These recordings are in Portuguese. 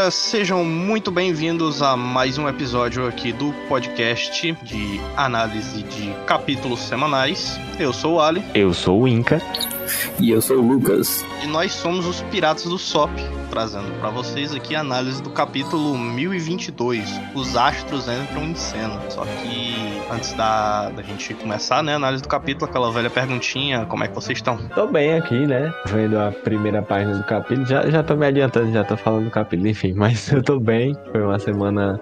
galera, sejam muito bem-vindos a mais um episódio aqui do podcast de análise de capítulos semanais. Eu sou o Ali. Eu sou o Inca. E eu sou o Lucas. E nós somos os Piratas do SOP, trazendo para vocês aqui a análise do capítulo 1022, Os Astros Entram em Cena. Só que antes da, da gente começar, né, a análise do capítulo, aquela velha perguntinha, como é que vocês estão? Tô bem aqui, né, vendo a primeira página do capítulo, já, já tô me adiantando, já tô falando do capítulo, enfim, mas eu tô bem, foi uma semana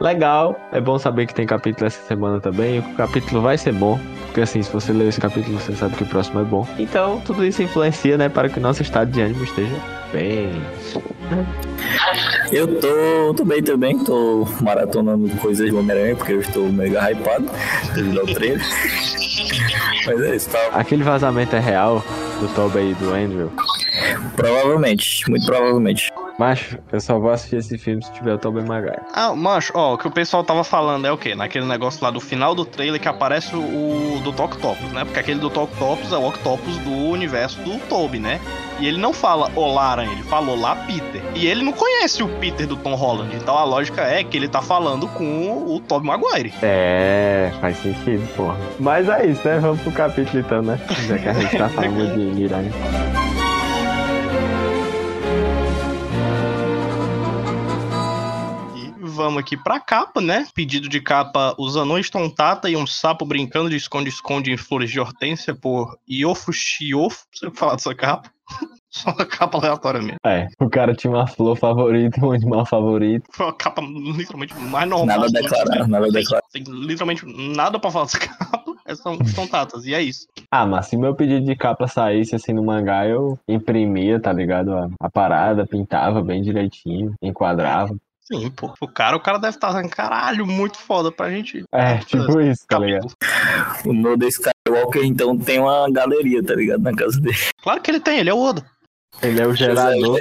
legal, é bom saber que tem capítulo essa semana também, o capítulo vai ser bom, porque assim, se você ler esse capítulo, você sabe que o próximo é bom. Então, tudo isso influencia, né, para que o nosso estado de ânimo esteja bem. Eu tô, tô bem também, tô maratonando coisas de Homem-Aranha, porque eu estou mega hypado devido ao trailer. Mas é isso, tá? Aquele vazamento é real do Tobey e do Andrew? Provavelmente, muito provavelmente. Macho, eu só vou assistir esse filme se tiver o Tobey Maguire. Ah, macho, ó, o que o pessoal tava falando é o quê? Naquele negócio lá do final do trailer que aparece o do Octopus, né? Porque aquele do Octopus é o Octopus do universo do Tobey, né? E ele não fala Olá Aranha, ele fala Olá Peter. E ele não conhece o Peter do Tom Holland. Então a lógica é que ele tá falando com o Tobey Maguire. É, faz sentido, porra. Mas é isso, né? Vamos pro capítulo então, né? Já que a gente tá falando de Miranha. Vamos aqui pra capa, né? Pedido de capa: Os Anões Tontata e um Sapo Brincando de Esconde-Esconde em Flores de Hortência por Iofo Shiofo. Você falar dessa capa? Só uma capa aleatória mesmo. É, o cara tinha uma flor favorita e um animal favorito. Foi uma capa literalmente mais normal. Nada a declarar, nada a declarar. Tem literalmente nada pra falar dessa capa. São, são tatas, e é isso. Ah, mas se meu pedido de capa saísse assim no mangá, eu imprimia, tá ligado? A, a parada, pintava bem direitinho, enquadrava. Sim, pô. O cara, o cara deve estar tá, caralho, muito foda pra gente. É, tipo isso, tá ligado? O Noda Skywalker, então, tem uma galeria, tá ligado? Na casa dele. Claro que ele tem, ele é o Oda. Ele é o gerador.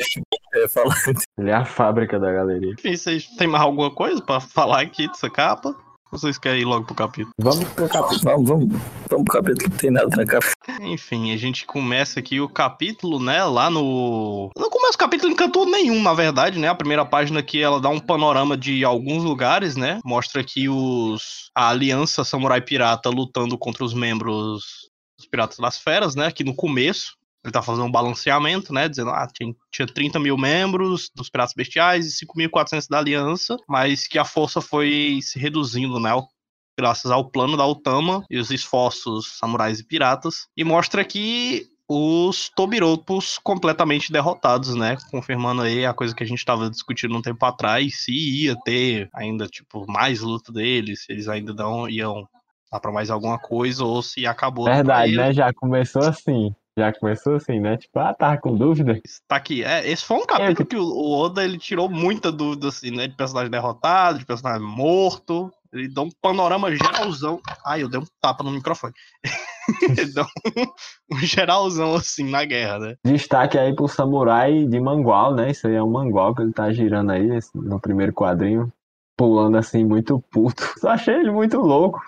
É, falando. Ele é a fábrica da galeria. Enfim, vocês têm mais alguma coisa pra falar aqui dessa capa? Vocês querem ir logo pro capítulo? Vamos pro capítulo. Vamos, vamos, vamos pro capítulo que não tem nada na capa. Enfim, a gente começa aqui o capítulo, né? Lá no. Não começa o capítulo em canto nenhum, na verdade, né? A primeira página aqui ela dá um panorama de alguns lugares, né? Mostra aqui os. A Aliança Samurai Pirata lutando contra os membros dos Piratas das Feras, né? Aqui no começo. Ele tá fazendo um balanceamento, né? Dizendo, ah, tinha, tinha 30 mil membros dos Piratas Bestiais e 5.400 da Aliança, mas que a força foi se reduzindo, né? Graças ao plano da Otama e os esforços samurais e piratas. E mostra que os Tobiropos completamente derrotados, né? Confirmando aí a coisa que a gente estava discutindo um tempo atrás, se ia ter ainda, tipo, mais luta deles, se eles ainda não iam dar pra mais alguma coisa, ou se acabou. Verdade, né? Já começou assim. Já começou assim, né? Tipo, ah, tava com dúvida. Tá aqui. É, esse foi um capítulo que o Oda ele tirou muita dúvida, assim, né? De personagem derrotado, de personagem morto. Ele deu um panorama geralzão. Ai, eu dei um tapa no microfone. ele deu um, um, geralzão, assim, na guerra, né? Destaque aí pro samurai de Mangual, né? Isso aí é um Mangual que ele tá girando aí no primeiro quadrinho. Pulando assim, muito puto. Só achei ele muito louco.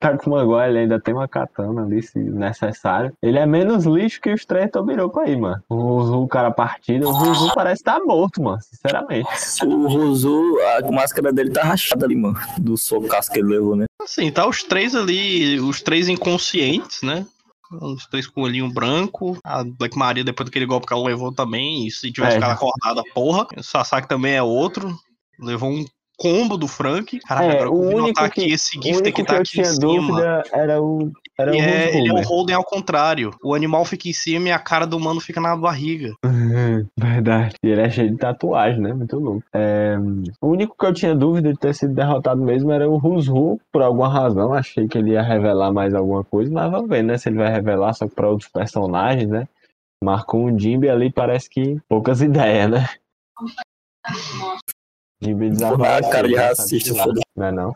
Takumaguá, ele ainda tem uma katana ali, se necessário. Ele é menos lixo que os três Tobiroco aí, mano. O Ruzu, o cara partido, o Ruzu parece estar tá morto, mano, sinceramente. O Ruzu, a máscara dele tá rachada ali, mano, do socaço que ele levou, né? Assim, tá os três ali, os três inconscientes, né? Os três com o olhinho branco. A Black Maria, depois daquele golpe que ela levou também. E se tivesse é. ficado acordada, porra. O Sasaki também é outro. Levou um combo do Frank. Caraca, é, agora o único aqui que, esse gift que tá que aqui tinha em cima. dúvida era o era o é, ele é o Holden ao contrário. O animal fica em cima e a cara do humano fica na barriga. verdade. E ele é cheio de tatuagem, né? Muito louco. É, o único que eu tinha dúvida de ter sido derrotado mesmo era o Rusru, por alguma razão. Achei que ele ia revelar mais alguma coisa, mas vamos ver, né? Se ele vai revelar só para outros personagens, né? Marcou um Jimby ali, parece que poucas ideias, né? De desaparecer. cara de racista, foda Não é não?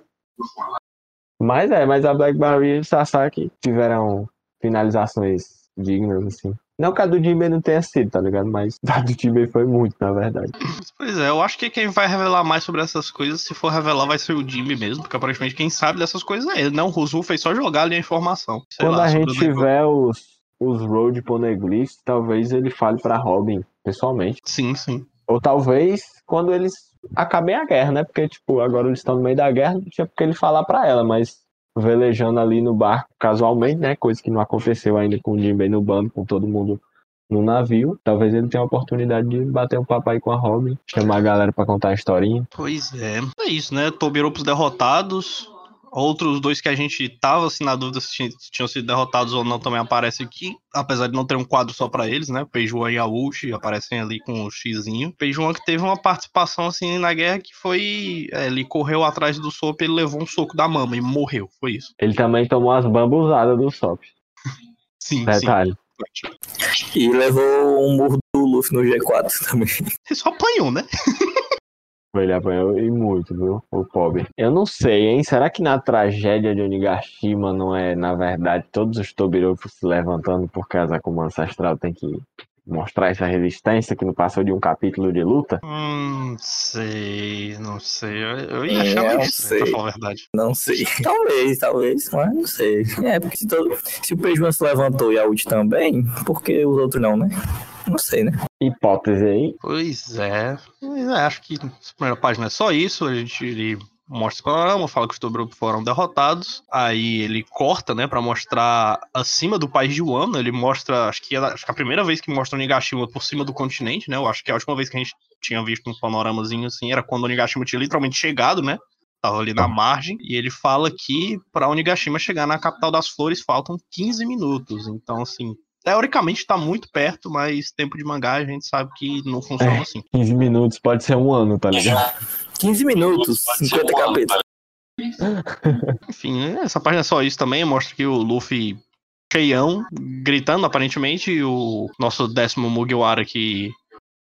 Mas é, mas a Black Maria e o Sasaki tiveram finalizações dignas, assim. Não que a do Jimmy não tenha sido, tá ligado? Mas a do Jimmy foi muito, na verdade. Pois é, eu acho que quem vai revelar mais sobre essas coisas, se for revelar, vai ser o Jimmy mesmo, porque aparentemente quem sabe dessas coisas é ele, não? O Ruzu fez só jogar ali a informação. Quando lá, a gente tiver os, os Road Poneglyphs, talvez ele fale pra Robin, pessoalmente. Sim, sim. Ou talvez quando eles acabem a guerra, né? Porque, tipo, agora eles estão no meio da guerra, não tinha porque ele falar pra ela, mas velejando ali no barco casualmente, né? Coisa que não aconteceu ainda com o Jinbei no bando, com todo mundo no navio. Talvez ele tenha a oportunidade de bater um papo aí com a Robin, chamar a galera pra contar a historinha. Pois é. É isso, né? Tobiropos derrotados. Outros dois que a gente tava assim na dúvida se tinham- sido derrotados ou não também aparecem aqui, apesar de não ter um quadro só pra eles, né? Peijuan e Aushi aparecem ali com o xizinho. Peijuan que teve uma participação assim na guerra que foi, é, ele correu atrás do Sop, ele levou um soco da mama e morreu, foi isso. Ele também tomou as bambuzadas do Sop. Sim, Detalhe. sim. E levou um murro do Luffy no G4 também. Ele só apanhou, né? Ele apanhou e muito, viu? O pobre. Eu não sei, hein? Será que na tragédia de Onigashima não é, na verdade, todos os Tobiropos se levantando porque a Akuma Ancestral tem que mostrar essa resistência que não passou de um capítulo de luta? Hum, sei, não sei. Eu, eu ia É, achar estranho, pra sei. falar a verdade. Não sei. Talvez, talvez, mas não sei. É, porque se, todo- se o Pejuan se levantou e a Ult também, por que os outros não, né? Não sei, né? Hipótese aí. Pois é. Pois é, acho que essa primeira página é só isso. A gente ele mostra o panorama, fala que os Tobiropos foram derrotados. Aí ele corta, né, pra mostrar acima do país de Wano. Ele mostra, acho que, é- acho que é a primeira vez que mostra o Nigashima por cima do continente, né? Eu acho que a última vez que a gente tinha visto um panoramazinho assim era quando o Nigashima tinha literalmente chegado, né? Tava ali na margem. E ele fala que pra Onigashima chegar na capital das flores faltam 15 minutos. Então, assim. Teoricamente tá muito perto, mas tempo de mangá a gente sabe que não funciona É. assim. 15 minutos pode ser um ano, tá ligado? 15 minutos, 50 capítulos. Enfim, essa página é só isso também. Mostra que o Luffy cheião, gritando aparentemente, e o nosso décimo Mugiwara aqui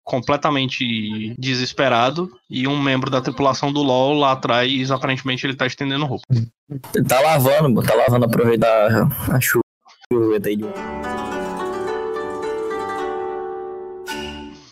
completamente desesperado, e um membro da tripulação do LoL lá atrás, aparentemente ele tá estendendo roupa. Tá lavando, mano, tá lavando, aproveitar a chuva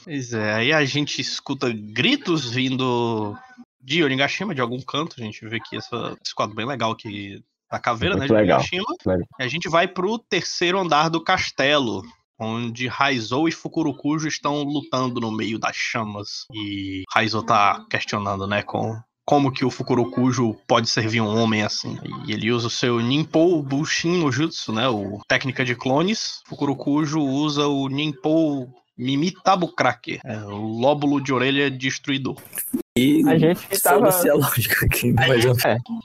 Pois é, aí a gente escuta gritos vindo de Onigashima, de algum canto. A gente vê aqui essa, esse quadro bem legal aqui da caveira, Muito né, de legal. Onigashima. Legal. E a gente vai pro terceiro andar do castelo, onde Raizou e Fukurokujo estão lutando no meio das chamas. E Raizou tá questionando, né, com como que o Fukurokujo pode servir um homem assim. E ele usa o seu Ninpou Bushin no Jutsu, né, o técnica de clones. Fukurokujo usa o Ninpou Mimitabukrake, é, o lóbulo de orelha destruidor. E A gente tava- foda-se a lógica aqui, mas eu-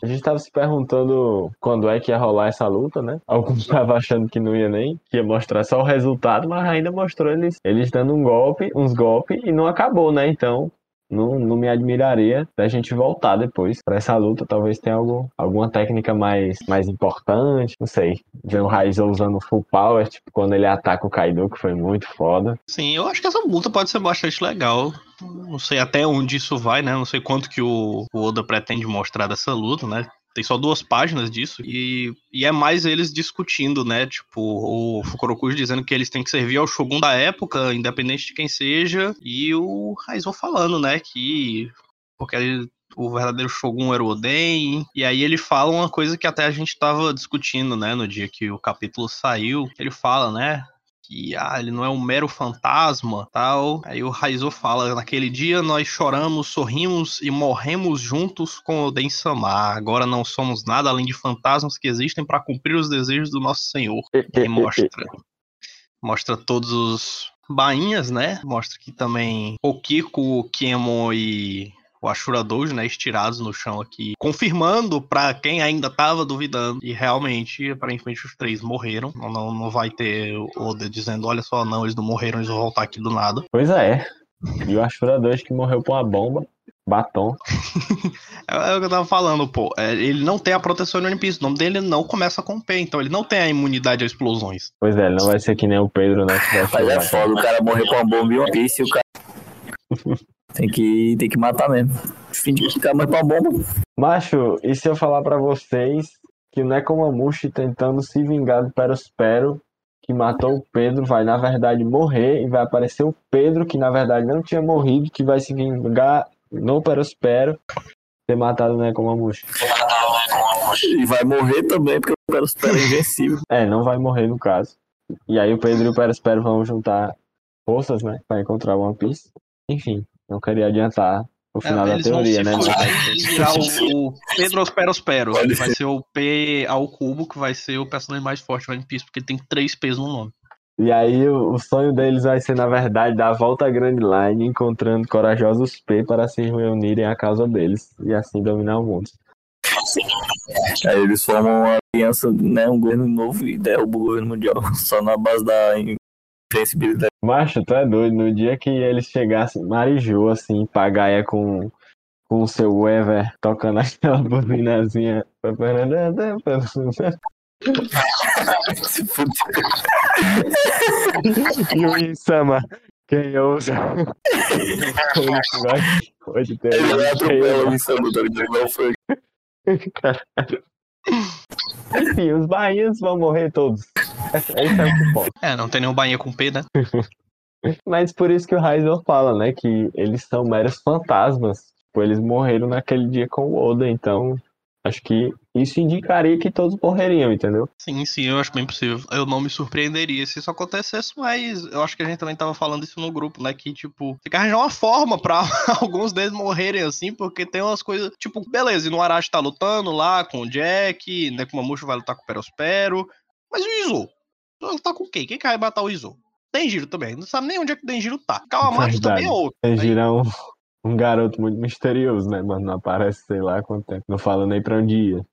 A gente tava se perguntando quando é que ia rolar essa luta, né? Alguns estavam achando que não ia nem, que ia mostrar só o resultado, mas ainda mostrou eles, eles dando um golpe, uns golpes, e não acabou, né? Então, não, não me admiraria da gente voltar depois pra essa luta. Talvez tenha algo, alguma técnica mais, mais importante, não sei. Ver o Raizou usando full power, tipo, quando ele ataca o Kaido, que foi muito foda. Sim, eu acho que essa luta pode ser bastante legal. Não sei até onde isso vai, né? Não sei quanto que o, o Oda pretende mostrar dessa luta, né? Tem só duas páginas disso. E, e é mais eles discutindo, né? Tipo, o Fukurokuji dizendo que eles têm que servir ao Shogun da época, independente de quem seja. E o Raizou falando, né? Que. Porque ele- o verdadeiro Shogun era o Oden. E aí ele fala uma coisa que até a gente tava discutindo, né? No dia que o capítulo saiu. Ele fala, né? Que ah, ele não é um mero fantasma, tal. Aí o Raizou fala, naquele dia nós choramos, sorrimos e morremos juntos com o Den Samar. Agora não somos nada além de fantasmas que existem para cumprir os desejos do nosso Senhor. E mostra mostra todos os bainhas, né? Mostra que também o Kiko, o Kemon e o Ashura Dojo, né, estirados no chão aqui, confirmando pra quem ainda tava duvidando. E realmente, aparentemente, os três morreram. Não, não, não vai ter o Oda dizendo, olha só, não, eles não morreram, eles vão voltar aqui do nada. Pois é. E o Ashura 2 que morreu com uma bomba, batom. É, é o que eu tava falando, pô. É, ele não tem a proteção no One Piece. O nome dele não começa com P, então ele não tem a imunidade a explosões. Pois é, ele não vai ser que nem o Pedro, né? Que vai Mas é ser foda, o cara morreu com uma bomba e uma piece e o cara. Tem que, tem que matar mesmo. Fim de morreu com uma bomba. Macho, e se eu falar pra vocês que o Nekomamushi tentando se vingar do Perospero, que matou o Pedro, vai na verdade morrer e vai aparecer o Pedro, que na verdade não tinha morrido, que vai se vingar no Perospero, ter matado o Nekomamushi. E vai morrer também, porque o Perospero é invencível. É, não vai morrer no caso. E aí o Pedro e o Perospero vão juntar forças, né, pra encontrar o One Piece. Enfim, Não queria adiantar o final É, da eles teoria, né? e virar o, o Pedro Osperospero. Pode Vai ser o P ao cubo, que vai ser o personagem mais forte do One Piece, porque ele tem três P's no nome. E aí o, o sonho deles vai ser, na verdade, dar a volta à Grand Line, encontrando corajosos P para se reunirem à causa deles e assim dominar o mundo. Aí eles formam uma aliança, né? Um governo novo e derrubam o governo mundial só na base da invencibilidade. Macho, tu é doido. No dia que eles chegassem, Marijô, assim, pagaia com, com o seu Ever tocando aquela buzinazinha. Se. E o Insama, quem ousa? Hoje tem Ele um o Insano, tá ligado? Foi. Enfim, os bainhas vão morrer todos. É o que importa. É, não tem nenhum bainha com P, né? Mas por isso que o Heiser fala, né? Que eles são meros fantasmas. Tipo, eles morreram naquele dia com o Oda, então acho que isso indicaria que todos morreriam, entendeu? Sim, sim, eu acho bem possível. Eu não me surpreenderia se isso acontecesse, mas eu acho que a gente também tava falando isso no grupo, né? Que, tipo, tem que arranjar uma forma pra alguns deles morrerem assim, porque tem umas coisas. Tipo, beleza, e no Arashi tá lutando lá com o Jack, né? Com o Mamucho vai lutar com o Perospero. Mas e o Izo? Vai lutar com quem? Quem que vai matar o Izo? Denjiro também. Não sabe nem onde é que o Denjiro tá. Kawamatsu também é outro. Eles Aí- giram um, um garoto muito misterioso, né? Mas não aparece, sei lá quanto tempo. Não fala nem pra onde ia.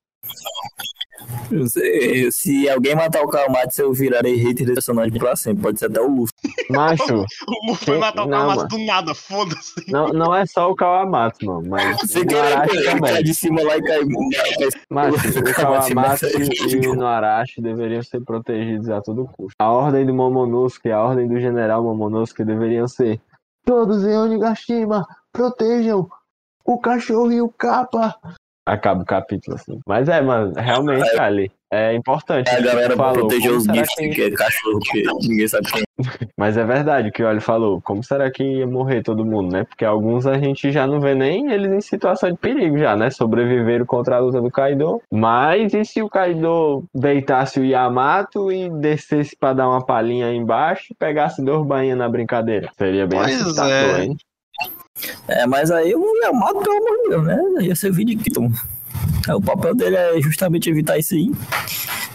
Não sei, Se alguém matar o Kawamatsu, eu virarei hater desse personagem pra sempre. Pode ser até o Luffy. Macho, O Luffy vai Quem- matar o mano. do nada, foda-se. não, não é só o Kawamatsu, mano. Mas Você o quer também. de cima lá e cai. Macho, o mata e o Noarashi deveriam ser protegidos a todo custo. A ordem do Momonosuke, a ordem do general Momonosuke deveriam ser todos em Onigashima, protejam o cachorro e o capa. Acaba o capítulo assim. Mas é, mano, realmente, Ali, é importante. A o que galera falou. proteger os gifts, que- que é cachorro, porque ninguém sabe quem Mas é verdade o que o Oli falou. Como será que ia morrer todo mundo, né? Porque alguns a gente já não vê nem eles em situação de perigo já, né? Sobreviveram contra a luta do Kaido. Mas e se o Kaido deitasse o Yamato e descesse pra dar uma palhinha aí embaixo e pegasse dois bainhas na brincadeira? Seria bem Pois assustador, é. hein? É, mas aí o Yamato, pelo amor de Deus, né? Ia ser. É, O papel dele é justamente evitar isso aí.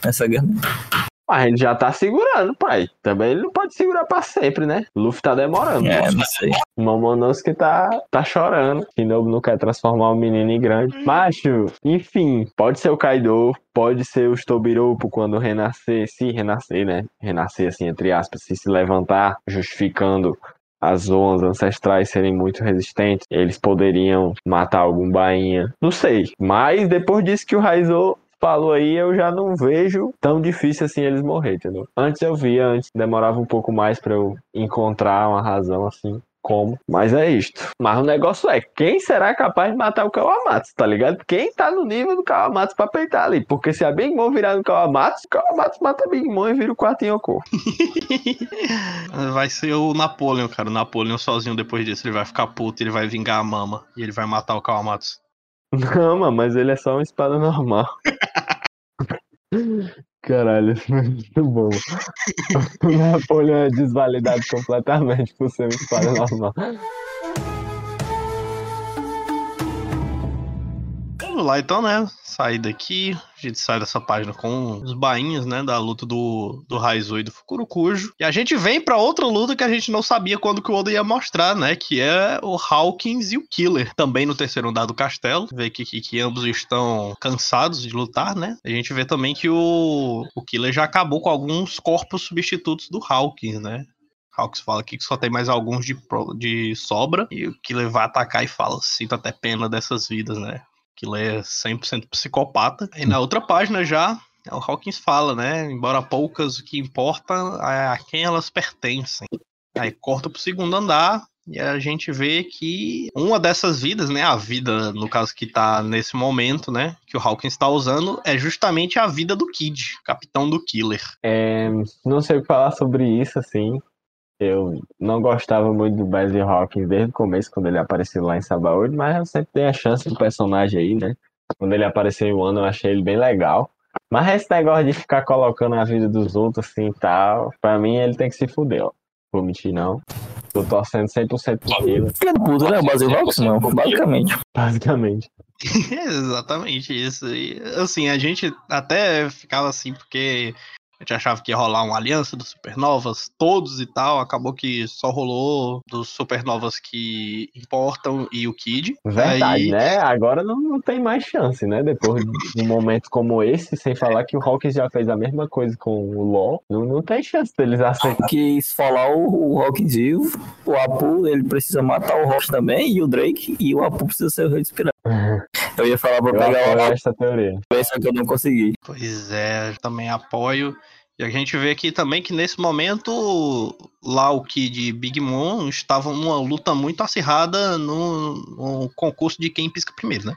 Essa guerra. Mas ele já tá segurando, pai. Também ele não pode segurar pra sempre, né? O Luffy tá demorando. É, não sei. O Momonosuke tá, tá chorando. Shinobu não quer transformar o menino em grande. Macho, enfim, pode ser o Kaido, pode ser o Tobiropo quando renascer, se renascer, né? Renascer, assim, entre aspas, se se levantar, justificando as zonas ancestrais serem muito resistentes, eles poderiam matar algum bainha. Não sei. Mas depois disso que o Raizo falou aí, eu já não vejo tão difícil assim eles morrer, entendeu? Antes eu via, antes demorava um pouco mais pra eu encontrar uma razão assim. Como? Mas é isto. Mas o negócio é, quem será capaz de matar o Kawamatsu, tá ligado? Quem tá no nível do Kawamatsu pra peitar ali? Porque se a Big Mom virar no Kawamatsu, o Kawamatsu mata a Big Mom e vira o quarto Yoko. Vai ser o Napoleon, cara. O Napoleon sozinho depois disso. Ele vai ficar puto, ele vai vingar a mama. E ele vai matar o Kawamatsu. Não, mas ele é só uma espada normal. Caralho, isso é muito bom. Napoleão é desvalidado completamente por ser uma espada Vamos lá, então, né? Sair daqui. A gente sai dessa página com os bainhas, né? Da luta do, do Raizo e do Fukurokujo. E a gente vem pra outra luta que a gente não sabia quando que o Oda ia mostrar, né? Que é o Hawkins e o Killer. Também no terceiro andar do castelo. Vê que, que, que ambos estão cansados de lutar, né? A gente vê também que o, o Killer já acabou com alguns corpos substitutos do Hawkins, né? Hawks fala aqui que só tem mais alguns de, de sobra. E o Killer vai atacar e fala: Sinto até pena dessas vidas, né? Killer é 100% psicopata. E na outra página já, o Hawkins fala, né? Embora poucas, o que importa é a quem elas pertencem. Aí corta pro segundo andar. E a gente vê que uma dessas vidas, né? A vida, no caso, que tá nesse momento, né? Que o Hawkins tá usando, é justamente a vida do Kid, capitão do Killer. É, não sei que falar sobre isso, assim. Eu não gostava muito do Basil Hawkins desde o começo, quando ele apareceu lá em Sabaody, mas eu sempre dei a chance do personagem aí, né? Quando ele apareceu em Wano, eu achei ele bem legal. Mas esse negócio de ficar colocando a vida dos outros assim e tal, pra mim ele tem que se fuder, ó. Vou mentir, não. Tô torcendo 100% pro Killer, Filha da puta, né? O Basil Hawks, não, basicamente. basicamente. Exatamente isso. E, assim, a gente até ficava assim, porque a gente achava que ia rolar uma aliança dos supernovas, todos e tal. Acabou que só rolou dos supernovas que importam e o Kid. Verdade, Aí- né? Agora não, não tem mais chance, né? Depois de um momento como esse, sem falar que o Hawkins já fez a mesma coisa com o LoL, não, não tem chance deles aceitarem. Quis falar o, o Hawkins vivo, o Apu, ele precisa matar o Rock também, e o Drake, e o Apu precisa ser o rei. Eu ia falar pra Eu pegar o essa teoria. Só que eu não consegui. Pois é, eu também apoio. E a gente vê aqui também que nesse momento lá o Kid e Big Mom estavam numa luta muito acirrada no, no concurso de quem pisca primeiro, né?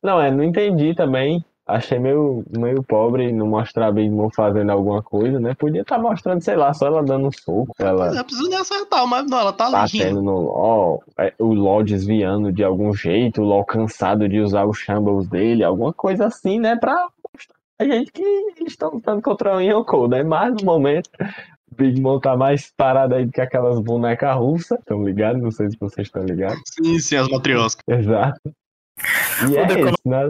Não, é, não entendi também. Achei meio, meio pobre não mostrar a Big Mom fazendo alguma coisa, né? Podia estar mostrando, sei lá, só ela dando um soco, ela Pois é, precisa nem acertar, mas não, ela tá ali rindo. batendo no LOL, é, o LOL desviando de algum jeito, o LOL cansado de usar os shambles dele, alguma coisa assim, né? Pra mostrar a gente que eles estão lutando contra o Yonkou, né? Mas no momento, Big Mom tá mais parado aí do que aquelas bonecas russas, estão ligados? Não sei se vocês estão ligados. Sim, sim, as matrioscas. Exato. E é isso, né?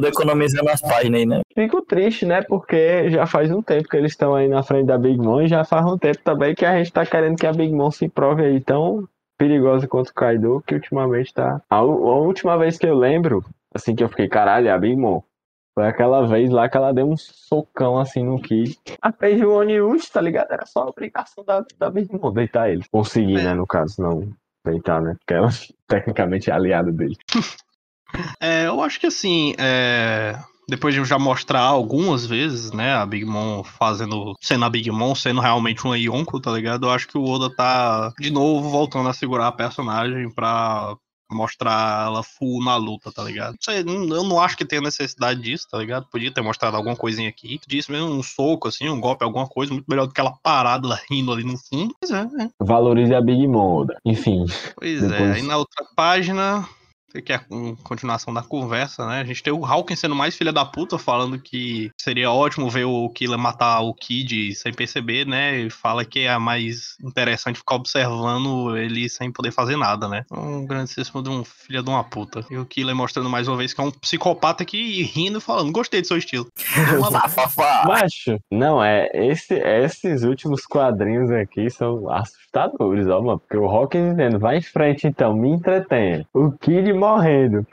Tô economizando as páginas aí, né? Fico triste, né? Porque já faz um tempo que eles estão aí na frente da Big Mom e já faz um tempo também que a gente tá querendo que a Big Mom se prove aí tão perigosa quanto o Kaido, que ultimamente tá. A, a última vez que eu lembro, assim que eu fiquei, caralho, é a Big Mom. Foi aquela vez lá que ela deu um socão assim no Kid. A fez o Oniuchi, tá ligado? Era só a obrigação da, da Big Mom deitar ele. Conseguir, É. né? No caso, não deitar, né? Porque ela tecnicamente é aliada dele. É, eu acho que assim, é, depois de eu já mostrar algumas vezes, né, a Big Mom fazendo, sendo a Big Mom, sendo realmente uma Yonko, tá ligado? Eu acho que o Oda tá, de novo, voltando a segurar a personagem pra mostrar ela full na luta, tá ligado? Sei, eu não acho que tenha necessidade disso, tá ligado? Podia ter mostrado alguma coisinha aqui. Disse mesmo um soco, assim, um golpe, alguma coisa, muito melhor do que ela parada, ela rindo ali no fundo. Pois é, né? Valorize a Big Mom, Oda. Enfim. Pois é, Depois- aí na outra página, que é a con- continuação da conversa, né? A gente tem o Hawkins sendo mais filha da puta, falando que seria ótimo ver o Killer matar o Kid sem perceber, né? E fala que é mais interessante ficar observando ele sem poder fazer nada, né? Um grandíssimo de um filho de uma puta. E o Killer mostrando mais uma vez que é um psicopata aqui rindo e falando, gostei do seu estilo. Macho, não, é. Esse, esses últimos quadrinhos aqui são assustadores, ó, mano. Porque o Hawkins dizendo, vai em frente então, me entretenha. O Kid morrendo.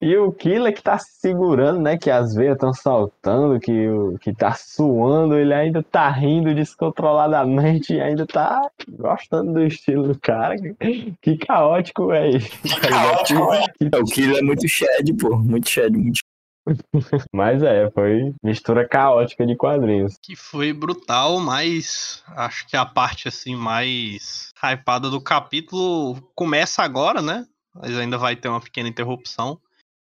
E o Killer que tá se segurando, né? Que as veias estão saltando, que, o, que tá suando, ele ainda tá rindo descontroladamente e ainda tá gostando do estilo do cara. Que caótico é isso. tá? Que- O Killer é muito shed, pô. Muito shed, muito Mas é, foi mistura caótica de quadrinhos. que foi brutal, mas acho que a parte assim mais hypada do capítulo começa agora, né? Mas ainda vai ter uma pequena interrupção.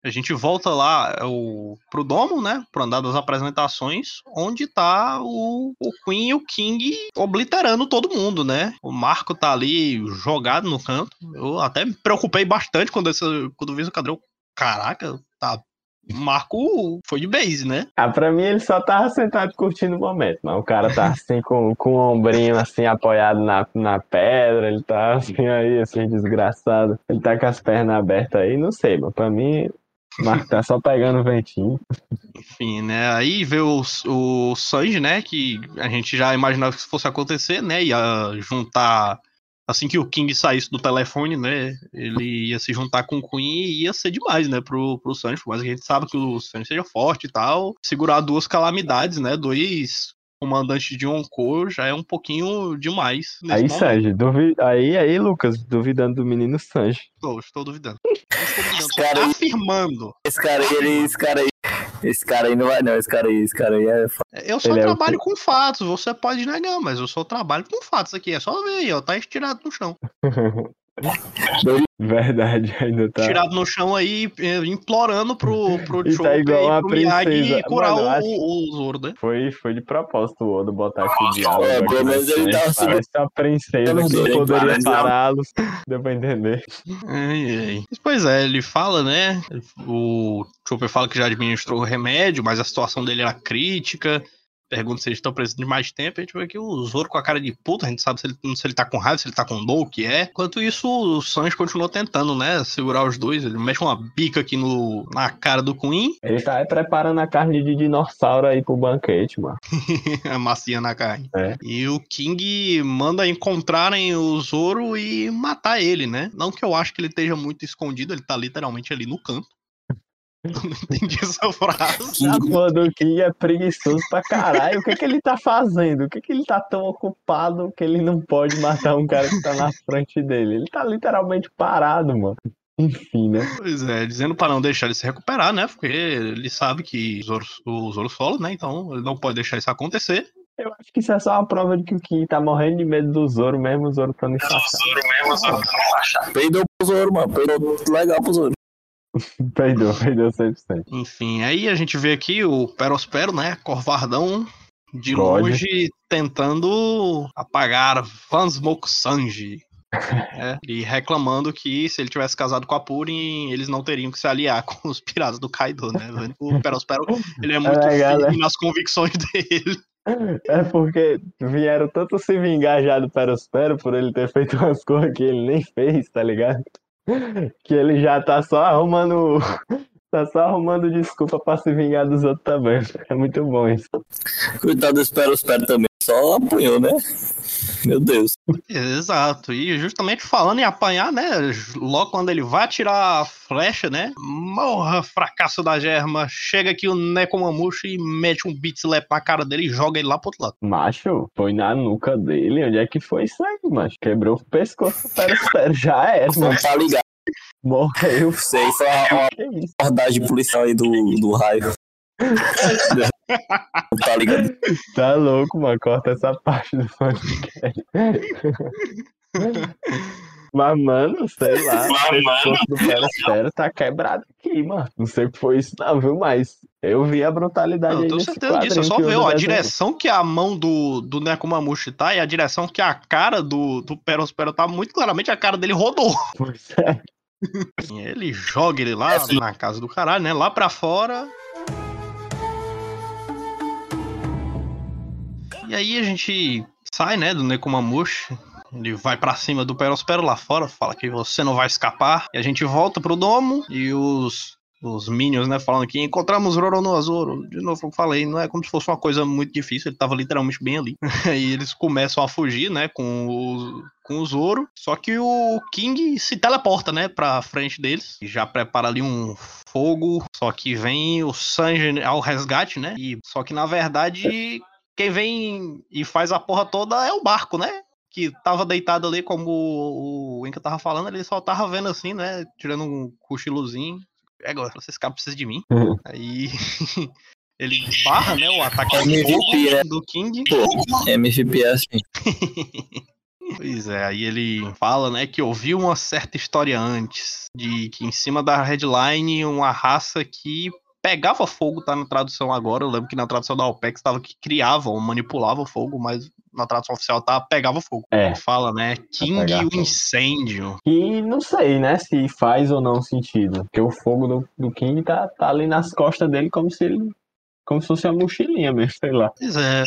A gente volta lá é o, pro domo, né? Pro andar das apresentações, onde tá o, o Queen e o King obliterando todo mundo, né? O Marco tá ali jogado no canto. Eu até me preocupei bastante quando, esse, quando vi esse cadrão. Caraca, tá. O Marco foi de base, né? Ah, pra mim ele só tava sentado curtindo o momento, mas o cara tá assim com, com o ombrinho assim apoiado na, na pedra, ele tá assim aí, assim, desgraçado. Ele tá com as pernas abertas aí, não sei, mas pra mim o Marco tá só pegando o ventinho. Enfim, né? Aí veio o, o Sanji, né? Que a gente já imaginava que isso fosse acontecer, né? Ia juntar. Assim que o King saísse do telefone, né? Ele ia se juntar com o Queen e ia ser demais, né? Pro, pro Sanji. Mas a gente sabe que o Sanji seja forte e tal. Segurar duas calamidades, né? Dois comandantes de Yonkou já é um pouquinho demais. nesse Aí, momento. Sanji, duvi... aí, aí, Lucas, duvidando do menino Sanji. Estou, estou duvidando. Estou duvidando, estou cara afirmando. Esse cara aí, ele, esse cara aí. Esse cara aí não vai, não. Esse cara aí, esse cara aí é. Eu só Ele é o trabalho com fatos, você pode negar, mas eu só trabalho com fatos aqui. É só ver aí, ó, tá estirado no chão. Verdade, ainda tá. Tirado no chão aí, eh, implorando pro, pro E tá Chopper igual e Miyagi princesa. curar Mano, o, acho- o, o Zoro, né? Foi, foi de propósito o Odo botar aqui o diálogo. É, aqui pelo na menos ele tava Parece uma princesa que sei, poderia pará-los. Deu pra entender. Ai, ai. Pois é, ele fala, né? O Chopper fala que já administrou o remédio, mas a situação dele era crítica. Pergunta se eles estão precisando de mais tempo. A gente vê aqui o Zoro com a cara de puta, a gente sabe se ele, se ele tá com raiva, se ele tá com dor, o que é. Enquanto isso, o Sanji continua tentando, né, segurar os dois. Ele mexe uma bica aqui no, na cara do Queen, Ele tá aí preparando a carne de dinossauro aí pro banquete, mano. a massinha na carne. É. E o King manda encontrarem o Zoro e matar ele, né? Não que eu acho que ele esteja muito escondido, ele tá literalmente ali no canto. Eu não entendi essa frase. A porra do King é preguiçoso pra caralho. O que que ele tá fazendo? O que que ele tá tão ocupado que ele não pode matar um cara que tá na frente dele? Ele tá literalmente parado, mano. Enfim, né? Pois é, dizendo pra não deixar ele se recuperar, né? Porque ele sabe que o Zoro, o Zoro solo, né? Então ele não pode deixar isso acontecer. Eu acho que isso é só uma prova de que o King tá morrendo de medo do Zoro, mesmo o Zoro estando enfaixado. Peidou pro Zoro, mano. Peidou legal pro Zoro. Perdeu, perdeu 100%. Enfim, aí a gente vê aqui o Perospero, né? Corvardão de God. longe tentando apagar Van Smoke Sanji. É, e reclamando que se ele tivesse casado com a Purin, eles não teriam que se aliar com os piratas do Kaido, né? O Perospero, ele é muito legal, né? firme nas convicções dele. É porque vieram tanto se vingar já do Perospero por ele ter feito umas coisas que ele nem fez, tá ligado? Que ele já tá só arrumando. Tá só arrumando desculpa pra se vingar dos outros também. É muito bom isso. Coitado do Espero, Espero também. Só apanhou, né? Meu Deus. Exato, e justamente falando em apanhar, né? Logo quando ele vai tirar a flecha, né? Morra, fracasso da germa. Chega aqui o Nekomamushi e mete um beat slap na cara dele e joga ele lá pro outro lado. Macho, foi na nuca dele. Onde é que foi isso aí, macho? Quebrou o pescoço do Perospero. Já era, Não mano. tá ligado. Morreu. Sei, foi uma, uma abordagem policial aí do, do raio. Tá ligado. Tá louco, mano. Corta essa parte do podcast. Mas, mano, sei lá. O pescoço do Perospero tá quebrado aqui, mano. Não sei o que foi isso, não, viu? Mas eu vi a brutalidade Não, aí eu tenho certeza disso. É quadrinho só ver, ó, a direção que a mão do, do Nekomamushi tá e a direção que a cara do, do Perospero tá, muito claramente a cara dele rodou. Pois é. Ele joga ele lá É, na casa do caralho, né? Lá pra fora. E aí a gente sai, né, do Nekomamushi. Ele vai pra cima do Perospero lá fora, fala que você não vai escapar. E a gente volta pro domo e os, os Minions, né, falando que encontramos Roronoa Zoro. De novo, eu falei, não é como se fosse uma coisa muito difícil, ele tava literalmente bem ali. Aí eles começam a fugir, né, com o, com o Zoro. Só que o King se teleporta, né, pra frente deles. E já prepara ali um fogo. Só que vem o Sanji ao resgate, né? E, só que na verdade, quem vem e faz a porra toda é o barco, né? Que tava deitado ali, como o, Inca tava falando, ele só tava vendo assim, né? Tirando um cochilozinho. É, agora, vocês caras precisam de mim. Uhum. Aí ele barra, né? O ataque MVP, é. do King. MVP é assim. Pois é, aí ele fala, né, que ouviu uma certa história antes, de que em cima da headline uma raça que pegava fogo, tá na tradução agora, eu lembro que na tradução da OPEX estava que criava ou manipulava o fogo, mas na tradução oficial tá pegava fogo. É. Fala, né, King pegar o incêndio. E não sei, né, se faz ou não sentido. Porque o fogo do, do King tá, tá ali nas costas dele como se ele. Como se fosse uma mochilinha mesmo, sei lá. Pois é,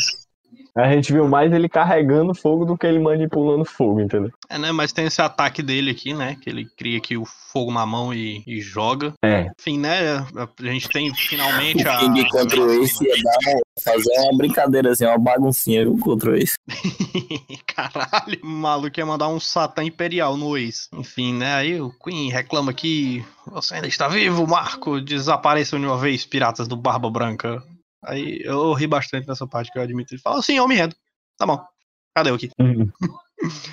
A gente viu mais ele carregando fogo do que ele manipulando fogo, entendeu? é, né, mas tem esse ataque dele aqui, né, que ele cria aqui o fogo na mão e, e joga. É. Enfim, né, a gente tem finalmente O a... King contra o Ace ia dar uma- fazer uma brincadeira, assim, uma baguncinha viu, contra o Ace. Caralho, o maluco ia mandar um Satã Imperial no ex. Enfim, né? Aí o Queen reclama que você ainda está vivo, Marco. Desapareçam de uma vez, piratas do Barba Branca. Aí eu ri bastante nessa parte que eu admito. Ele fala assim, eu me rendo. Tá bom. Cadê eu aqui? Uhum.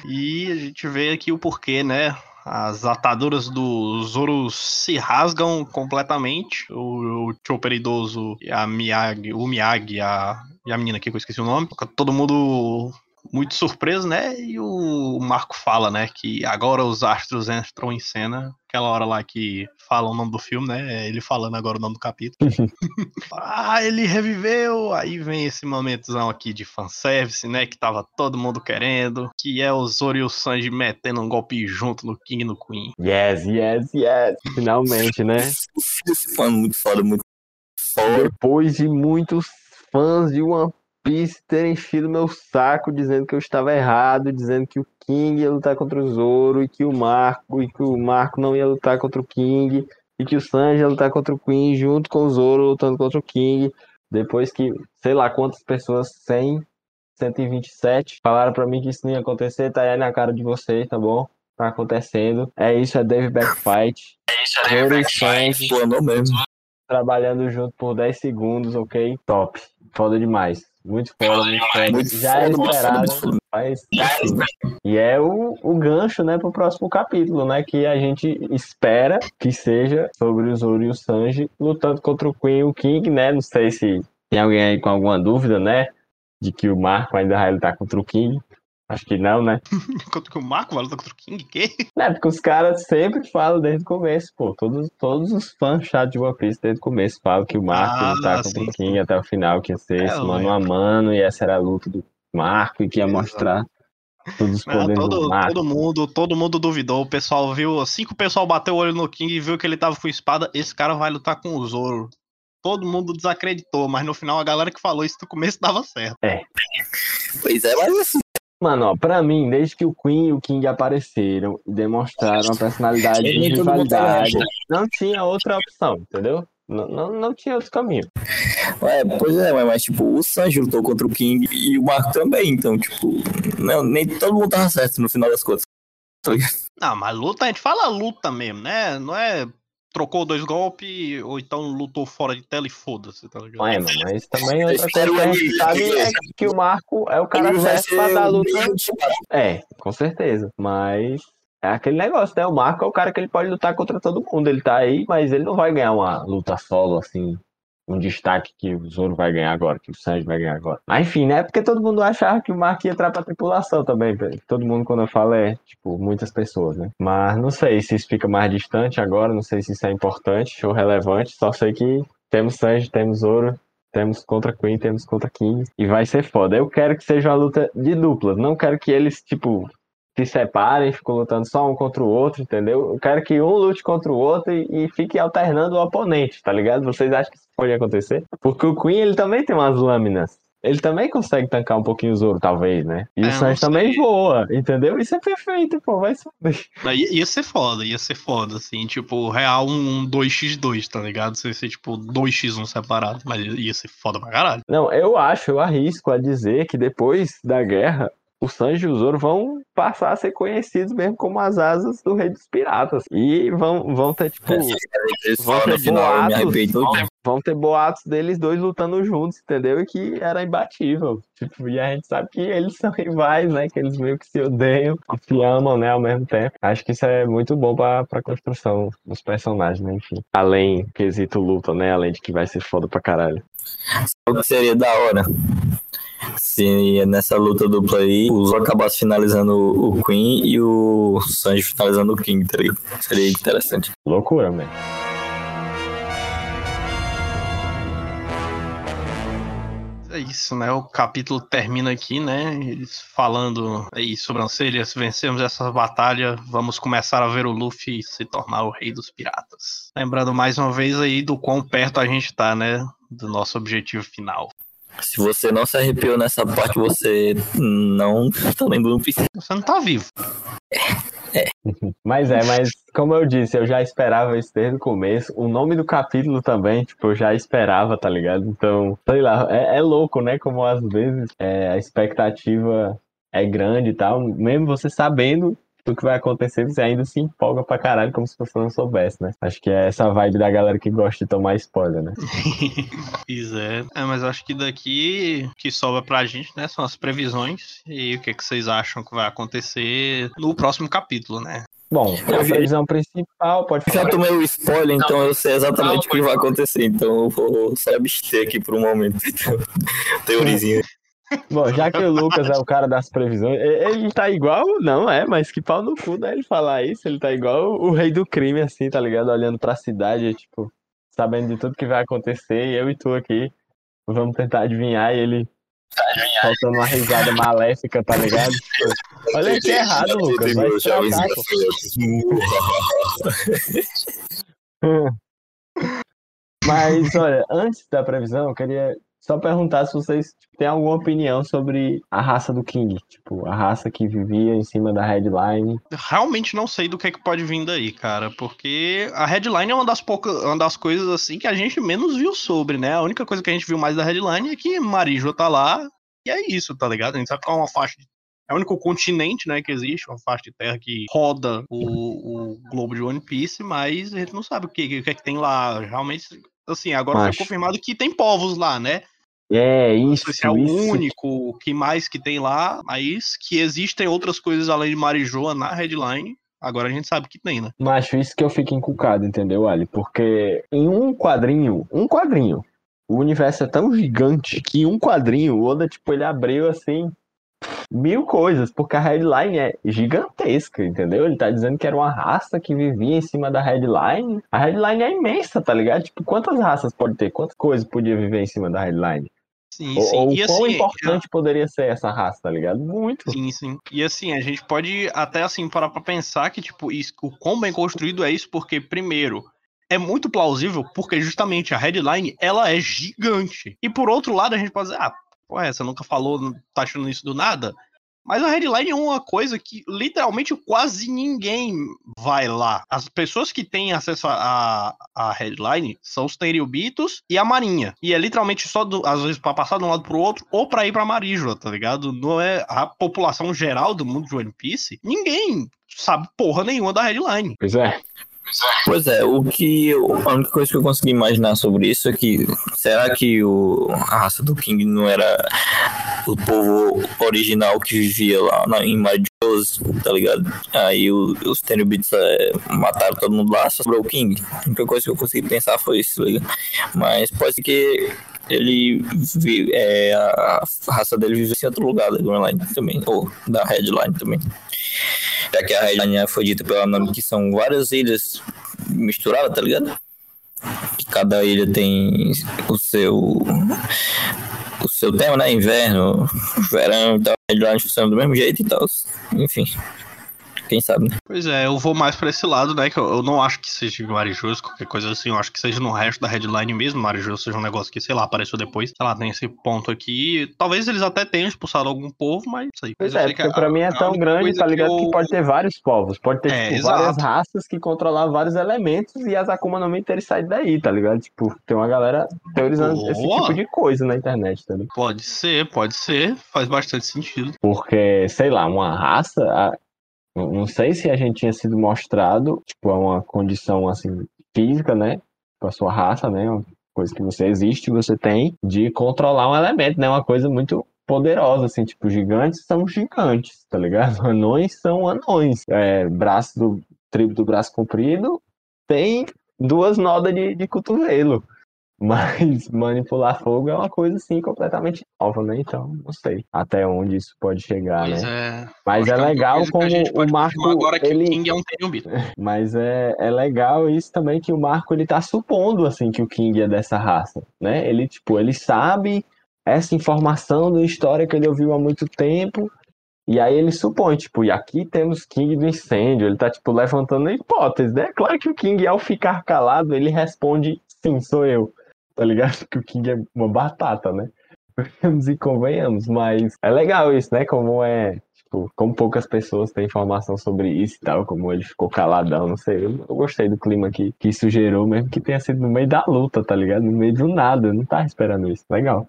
E a gente vê aqui o porquê, né? As ataduras do Zoro se rasgam completamente. O, o Chopper idoso e a Miyagi, o Miyagi a, e a menina aqui que eu esqueci o nome. Todo mundo muito surpreso, né? E o Marco fala, né? Que agora os astros entram em cena. Aquela hora lá que fala o nome do filme, né? é Ele falando agora o nome do capítulo. ah, ele reviveu! Aí vem esse momentozão aqui de fanservice, né? Que tava todo mundo querendo. Que é o Zoro e o Sanji metendo um golpe junto no King e no Queen. Yes, yes, yes. Finalmente, né? Fã muito foda, muito foda. Depois de muitos fãs de One Piece ter enchido meu saco dizendo que eu estava errado, dizendo que o King ia lutar contra o Zoro e que o Marco e que o Marco não ia lutar contra o King e que o Sanji ia lutar contra o Queen junto com o Zoro lutando contra o King. Depois que, sei lá quantas pessoas, 100, 127, falaram pra mim que isso não ia acontecer, tá aí na cara de vocês, tá bom? Tá acontecendo. É isso, é Dave Backfight. É isso, é Dave Backfight. Pô, não mesmo. Trabalhando junto por 10 segundos, ok? Top. Foda demais. Muito foda, muito foda. Muito Já é foda, esperado. Mas, e é o, o gancho, né, pro próximo capítulo, né? Que a gente espera que seja sobre o Zoro e o Sanji lutando contra o Queen e o King, né? Não sei se tem alguém aí com alguma dúvida, né? De que o Marco ainda vai lutar contra o King. Acho que não, né? Enquanto que o Marco vai lutar contra o King, quê? É, porque os caras sempre falam desde o começo, pô. Todos, todos os fãs chatos de One Piece desde o começo falam que o Marco Ah, ia lutar contra o King até o final, que ia ser É, esse mano a mano, e essa era a luta do Marco, e que ia Exato. mostrar todos os Não, poderes do todo, Marco. todo mundo, todo mundo duvidou. O pessoal viu, assim que o pessoal bateu o olho no King e viu que ele tava com espada, esse cara vai lutar com o Zoro. Todo mundo desacreditou, mas no final a galera que falou isso no começo dava certo. Pois é, mas assim, Mano, ó, pra mim, desde que o Queen e o King apareceram e demonstraram uma personalidade de rivalidade, não tinha outra opção, entendeu? Não, não, não tinha outro caminho. é, pois é, mas, tipo, o Sanji lutou contra o King e o Marco também, então, tipo, não, nem todo mundo tava certo no final das contas. Não, mas luta, a gente fala luta mesmo, né? Não é trocou dois golpes ou então lutou fora de tela e foda-se, tá ligado? É, mano, mas também outra espero coisa que a gente sabe é que o Marco é o cara certo pra dar luta. tipo, É, com certeza. Mas é aquele negócio, né? O Marco é o cara que ele pode lutar contra todo mundo. Ele tá aí, mas ele não vai ganhar uma luta solo, assim, um destaque que o Zoro vai ganhar agora, que o Sanji vai ganhar agora. Mas enfim, né? Porque todo mundo achava que o Marco ia entrar pra tripulação também. Todo mundo, quando eu falo, é, tipo, muitas pessoas, né? Mas não sei se isso fica mais distante agora, não sei se isso é importante ou relevante. Só sei que temos Sanji, temos Zoro, temos contra Queen, temos contra King. E vai ser foda. Eu quero que seja uma luta de duplas. Não quero que eles, tipo, se separem, ficam lutando só um contra o outro, entendeu? Eu quero que um lute contra o outro e, e fique alternando o oponente, tá ligado? Vocês acham que isso pode acontecer? Porque o Queen, ele também tem umas lâminas. Ele também consegue tancar um pouquinho o Zoro, talvez, né? E É, o Sanji também voa, entendeu? Isso é perfeito, pô. Vai. Aí ia ser foda, ia ser foda, assim, tipo, real um 2x2, tá ligado? Ia ser tipo 2x1 separado, mas ia ser foda pra caralho. Não, eu acho, eu arrisco a dizer que depois da guerra, o Sanji e o Zoro vão passar a ser conhecidos mesmo como as asas do Rei dos Piratas. E vão, vão ter, tipo. Eles Vão ter boatos, dia. vão ter boatos deles dois lutando juntos, entendeu? E que era imbatível. Tipo, e a gente sabe que eles são rivais, né? Que eles meio que se odeiam se amam, né? Ao mesmo tempo. Acho que isso é muito bom pra, pra construção dos personagens, né? Enfim. Além do quesito luta, né? Além de que vai ser foda pra caralho. O que seria da hora se nessa luta dupla aí o Zoro acabasse finalizando o Queen e o Sanji finalizando o King, tá ligado? Seria interessante. Loucura, velho. É isso, né? O capítulo termina aqui, né? Eles falando aí, sobrancelhas, vencemos essa batalha, vamos começar a ver o Luffy se tornar o rei dos piratas. Lembrando mais uma vez aí do quão perto a gente tá, né? Do nosso objetivo final. Se você não se arrepiou nessa parte, você não tá lendo One Piece. Você não tá vivo. Mas é, mas como eu disse, eu já esperava isso desde o começo. O nome do capítulo também, tipo, eu já esperava, tá ligado? Então, sei lá, é, é louco, né? Como às vezes é, a expectativa é grande e tal. Mesmo você sabendo do que vai acontecer, você ainda se empolga pra caralho, como se você não soubesse, né? Acho que é essa vibe da galera que gosta de tomar spoiler, né? Pois é. É, mas acho que daqui o que sobra pra gente, né? São as previsões. E o que, que vocês acham que vai acontecer no próximo capítulo, né? Bom, a vi- previsão principal pode Já falar. tomei o spoiler, então eu sei exatamente o que vai acontecer. Então eu vou só abster aqui por um momento. Teorizinha. Bom, já que o Lucas é o cara das previsões, ele tá igual, não é, mas que pau no cu, né? Ele falar isso, ele tá igual o rei do crime, assim, tá ligado? Olhando pra cidade, tipo, sabendo de tudo que vai acontecer, e eu e tu aqui vamos tentar adivinhar, e ele soltando uma risada maléfica, tá ligado? Tipo, olha que errado, Lucas, vai. Mas, olha, antes da previsão, eu queria só perguntar se vocês tipo, têm alguma opinião sobre a raça do King. Tipo, a raça que vivia em cima da headline. Realmente não sei do que é que pode vir daí, cara. Porque a headline é uma das poucas, uma das coisas assim que a gente menos viu sobre, né? A única coisa que a gente viu mais da headline é que Marijo tá lá e é isso, tá ligado? A gente sabe que é uma faixa de é o único continente, né, que existe, uma faixa de terra que roda o, o globo de One Piece, mas a gente não sabe o que, o que é que tem lá. Realmente, assim, agora Macho. foi confirmado que tem povos lá, né? É, Não isso, sei se é o isso. único, que mais que tem lá, mas que existem outras coisas além de Marijoa na headline. Agora a gente sabe que tem, né? Macho, isso que eu fico encucado, entendeu, Ali? Porque em um quadrinho, um quadrinho, o universo é tão gigante que em um quadrinho, o Oda, tipo, ele abriu assim mil coisas, porque a headline é gigantesca, entendeu? Ele tá dizendo que era uma raça que vivia em cima da headline. A headline é imensa, tá ligado? Tipo, quantas raças pode ter? Quantas coisas podia viver em cima da headline? Sim, sim. ou e quão assim, importante poderia ser essa raça, tá ligado? Muito. Sim, sim. E assim, a gente pode até assim parar pra pensar que, tipo, isso, o quão bem construído é isso, porque, primeiro, é muito plausível, porque justamente a headline, ela é gigante. E por outro lado, a gente pode dizer, ah, ué, você nunca falou, tá achando isso do nada? Mas a headline é uma coisa que literalmente quase ninguém vai lá. As pessoas que têm acesso à headline são os Tenryubitos e a Marinha. E é literalmente só, do- às vezes, pra passar de um lado pro outro ou pra ir pra Maríjoa, tá ligado? Não é a população geral do mundo de One Piece. Ninguém sabe porra nenhuma da headline. Pois é. Pois é, o que eu- a única coisa que eu consegui imaginar sobre isso é que será que o, a raça do King não era o povo original que vivia lá na, em Majos, tá ligado? Aí o- os Tenryubits é, mataram todo mundo lá, só sobrou o King. A única coisa que eu consegui pensar foi isso, tá ligado? Mas pode ser que ele vi- é, a raça dele vive em outro lugar da Green Line também, ou da Headline também. Já que a Headline foi dita pela nome que são várias ilhas misturadas, tá ligado? Que cada ilha tem o seu o seu tema, né? Inverno, verão tal. A Headline funciona do mesmo jeito e tal. Enfim. Quem sabe, né? Pois é, eu vou mais pra esse lado, né? Que eu, eu não acho que seja Marijus, qualquer coisa assim. Eu acho que seja no resto da headline mesmo. Marijus seja um negócio que, sei lá, apareceu depois. Sei lá, tem esse ponto aqui. Talvez eles até tenham expulsado algum povo, mas não sei. Pois Mas é, que porque a- pra mim é tão grande, tá ligado? eu- Que pode ter vários povos, pode ter É, tipo, exato. várias raças que controlavam vários elementos e as Akuma no Mi terem saído daí, tá ligado? Tipo, tem uma galera teorizando esse Boa. tipo de coisa na internet, tá ligado? Pode ser, pode ser. Faz bastante sentido. Porque, sei lá, uma raça, a- não não sei se a gente tinha sido mostrado, tipo, é uma condição assim física, né? Com a sua raça, né? Uma coisa que você existe, você tem de controlar um elemento, né? Uma coisa muito poderosa, assim, tipo, gigantes são gigantes, tá ligado? Anões são anões. É, braço do tribo do braço comprido tem duas nodas de, de cotovelo. Mas manipular fogo é uma coisa assim completamente nova, né? Então, não sei até onde isso pode chegar, Pois né? é. Mas Acho é única legal como o Marco agora é que ele King é um Tenryubito. mas é, é legal isso também que o Marco ele tá supondo assim que o King é dessa raça, né? Ele tipo, ele sabe essa informação da história que ele ouviu há muito tempo. E aí ele supõe, tipo, e aqui temos King do incêndio. Ele tá, tipo, levantando a hipótese, né? Claro que o King, ao ficar calado, ele responde, sim, sou eu. Tá ligado? Que o King é uma batata, né? Vamos e convenhamos, mas é legal isso, né? Como é, tipo, como poucas pessoas têm informação sobre isso e tal, como ele ficou caladão, não sei. Eu, eu gostei do clima que, que isso gerou, mesmo que tenha sido no meio da luta, tá ligado? No meio do nada, eu não tava esperando isso. Legal.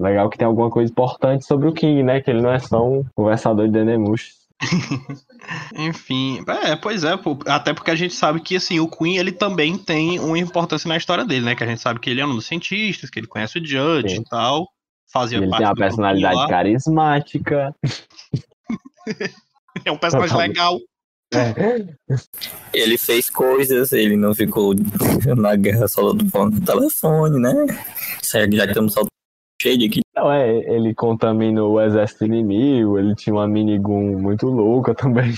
Legal que tem alguma coisa importante sobre o King, né? Que ele não é só um conversador de Denemush. Enfim, é, pois é, pô, até porque a gente sabe que assim, o Queen ele também tem uma importância na história dele, né? Que a gente sabe que ele é um dos cientistas, que ele conhece o Judge Sim. e tal. Fazia Ele parte tem uma personalidade lá. carismática. É um personagem Totalmente. legal. É. Ele fez coisas, ele não ficou na guerra só do telefone, né? Sério, já estamos só cheio de aqui. Não, é, ele contaminou o exército inimigo, ele tinha uma minigun muito louca também.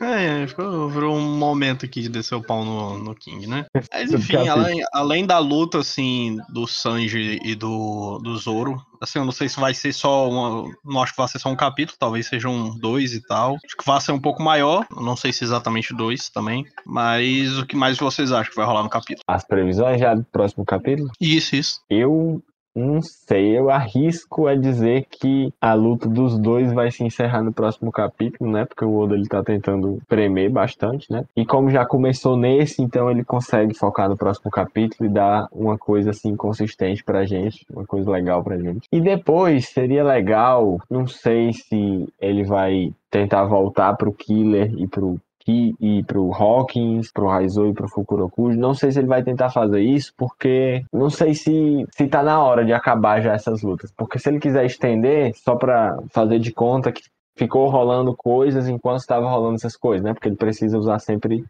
É, ficou, virou um momento aqui de descer o pau no, no King, né? Mas enfim, capítulo. além, além da luta, assim, do Sanji e do, do Zoro, assim, eu não sei se vai ser só uma. Não acho que vai ser só um capítulo, talvez sejam dois e tal. Acho que vai ser um pouco maior, não sei se exatamente dois também. Mas o que mais vocês acham que vai rolar no capítulo? As previsões já do próximo capítulo, Isso, isso. eu não sei, eu arrisco a dizer que a luta dos dois vai se encerrar no próximo capítulo, né? Porque o Oda ele tá tentando premer bastante, né? E como já começou nesse, então ele consegue focar no próximo capítulo e dar uma coisa assim consistente pra gente, uma coisa legal pra gente. E depois seria legal, não sei se ele vai tentar voltar pro Killer e pro Ki e pro Hawkins, pro Raizou e pro Fukurokuji. Não sei se ele vai tentar fazer isso, porque não sei se, se tá na hora de acabar já essas lutas. Porque se ele quiser estender, só pra fazer de conta que ficou rolando coisas enquanto estava rolando essas coisas, né? Porque ele precisa usar sempre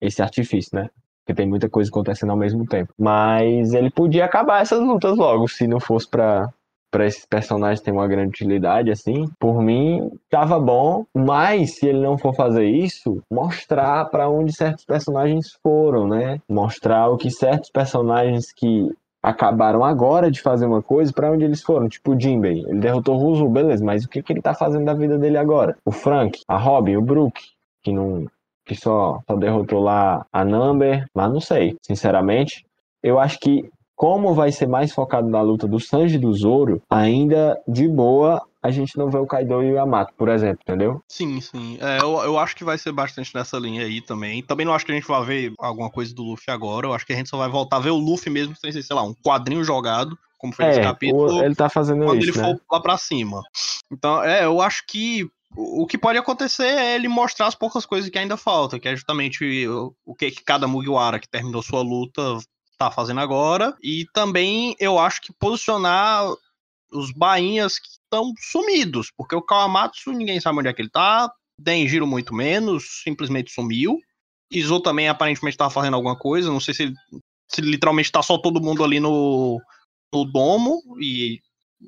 esse artifício, né? Porque tem muita coisa acontecendo ao mesmo tempo. Mas ele podia acabar essas lutas logo, se não fosse pra, para esses personagens ter uma grande utilidade, assim, por mim tava bom, mas se ele não for fazer isso, mostrar para onde certos personagens foram, né? Mostrar o que certos personagens que acabaram agora de fazer uma coisa, para onde eles foram, tipo o Jinbei, ele derrotou o Ruzu, beleza, mas o que, que ele tá fazendo da vida dele agora? O Frank, a Robin, o Brook, que não que só, só derrotou lá a Number, mas não sei, sinceramente. Eu acho que como vai ser mais focado na luta do Sanji e do Zoro, ainda de boa a gente não vê o Kaido e o Yamato, por exemplo, entendeu? Sim, sim. É, eu, eu acho que vai ser bastante nessa linha aí também. Também não acho que a gente vai ver alguma coisa do Luffy agora. Eu acho que a gente só vai voltar a ver o Luffy mesmo sem ser, sei lá, um quadrinho jogado, como foi é, nesse capítulo. Ele tá fazendo quando isso, ele né? for lá pra cima. Então, é, eu acho que o o que pode acontecer é ele mostrar as poucas coisas que ainda faltam, que é justamente o, o que, que cada Mugiwara que terminou sua luta tá fazendo agora. E também eu acho que posicionar os bainhas que estão sumidos, porque o Kawamatsu ninguém sabe onde é que ele tá, Denjiro muito menos, simplesmente sumiu. Izo também aparentemente tava fazendo alguma coisa, não sei se, se literalmente tá só todo mundo ali no, no domo e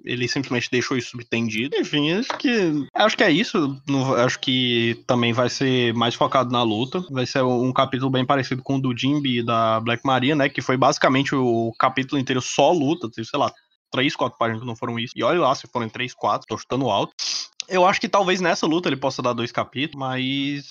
ele simplesmente deixou isso subtendido. Enfim, acho que acho que é isso. Não- acho que também vai ser mais focado na luta. Vai ser um capítulo bem parecido com o do Jimby da Black Maria, né? Que foi basicamente o capítulo inteiro só luta. Teve, sei lá, três, quatro páginas que não foram isso. E olha lá se foram três, quatro. Tô chutando alto. Eu acho que talvez nessa luta ele possa dar dois capítulos, mas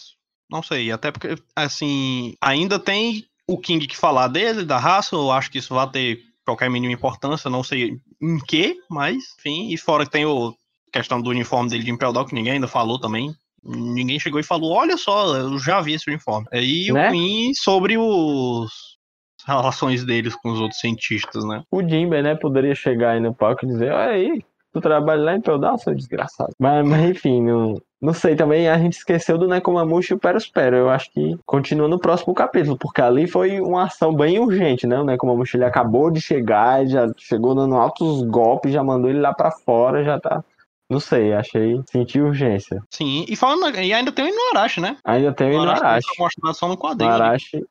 não sei. Até porque, assim, ainda tem o King que falar dele, da raça. Eu acho que isso vai ter qualquer mínima importância. Não sei em que, mas, enfim. E fora que tem o questão do uniforme dele de Impel Down, que ninguém ainda falou também. Ninguém chegou e falou: Olha só, eu já vi esse uniforme. E Né? o Queen sobre os as relações deles com os outros cientistas, né? O Jimbe, né, poderia chegar aí no palco e dizer, olha aí, tu trabalha lá em seu desgraçado. Mas, mas enfim, não, não sei, também a gente esqueceu do Nekomamushi e o Peros Pero. Eu acho que continua no próximo capítulo, porque ali foi uma ação bem urgente, né? O Nekomamushi ele acabou de chegar, já chegou dando altos golpes, já mandou ele lá pra fora, já tá... Não sei, achei, senti urgência. Sim, e falando, e ainda tem o Inuarashi, né? Ainda tem o Inuarashi Inuarashi. só no quadrinho. ali. Inuarashi,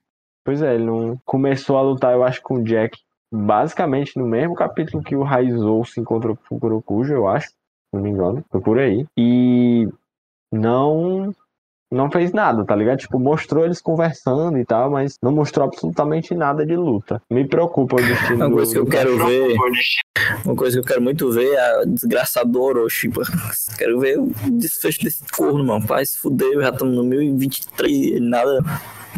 pois é, ele não começou a lutar, eu acho, com o Jack, basicamente no mesmo capítulo que o Raizou se encontrou com o Fukurokujo, eu acho, se não me engano, foi por aí. E não não fez nada, tá ligado? Tipo, mostrou eles conversando e tal, mas não mostrou absolutamente nada de luta. Me preocupa o destino Uma do, coisa que eu do quero ver. Uma coisa que eu quero muito ver é a desgraçado do Orochi. Quero ver o desfecho desse corno, mano. Vai se fuder, já estamos no 1023 nada.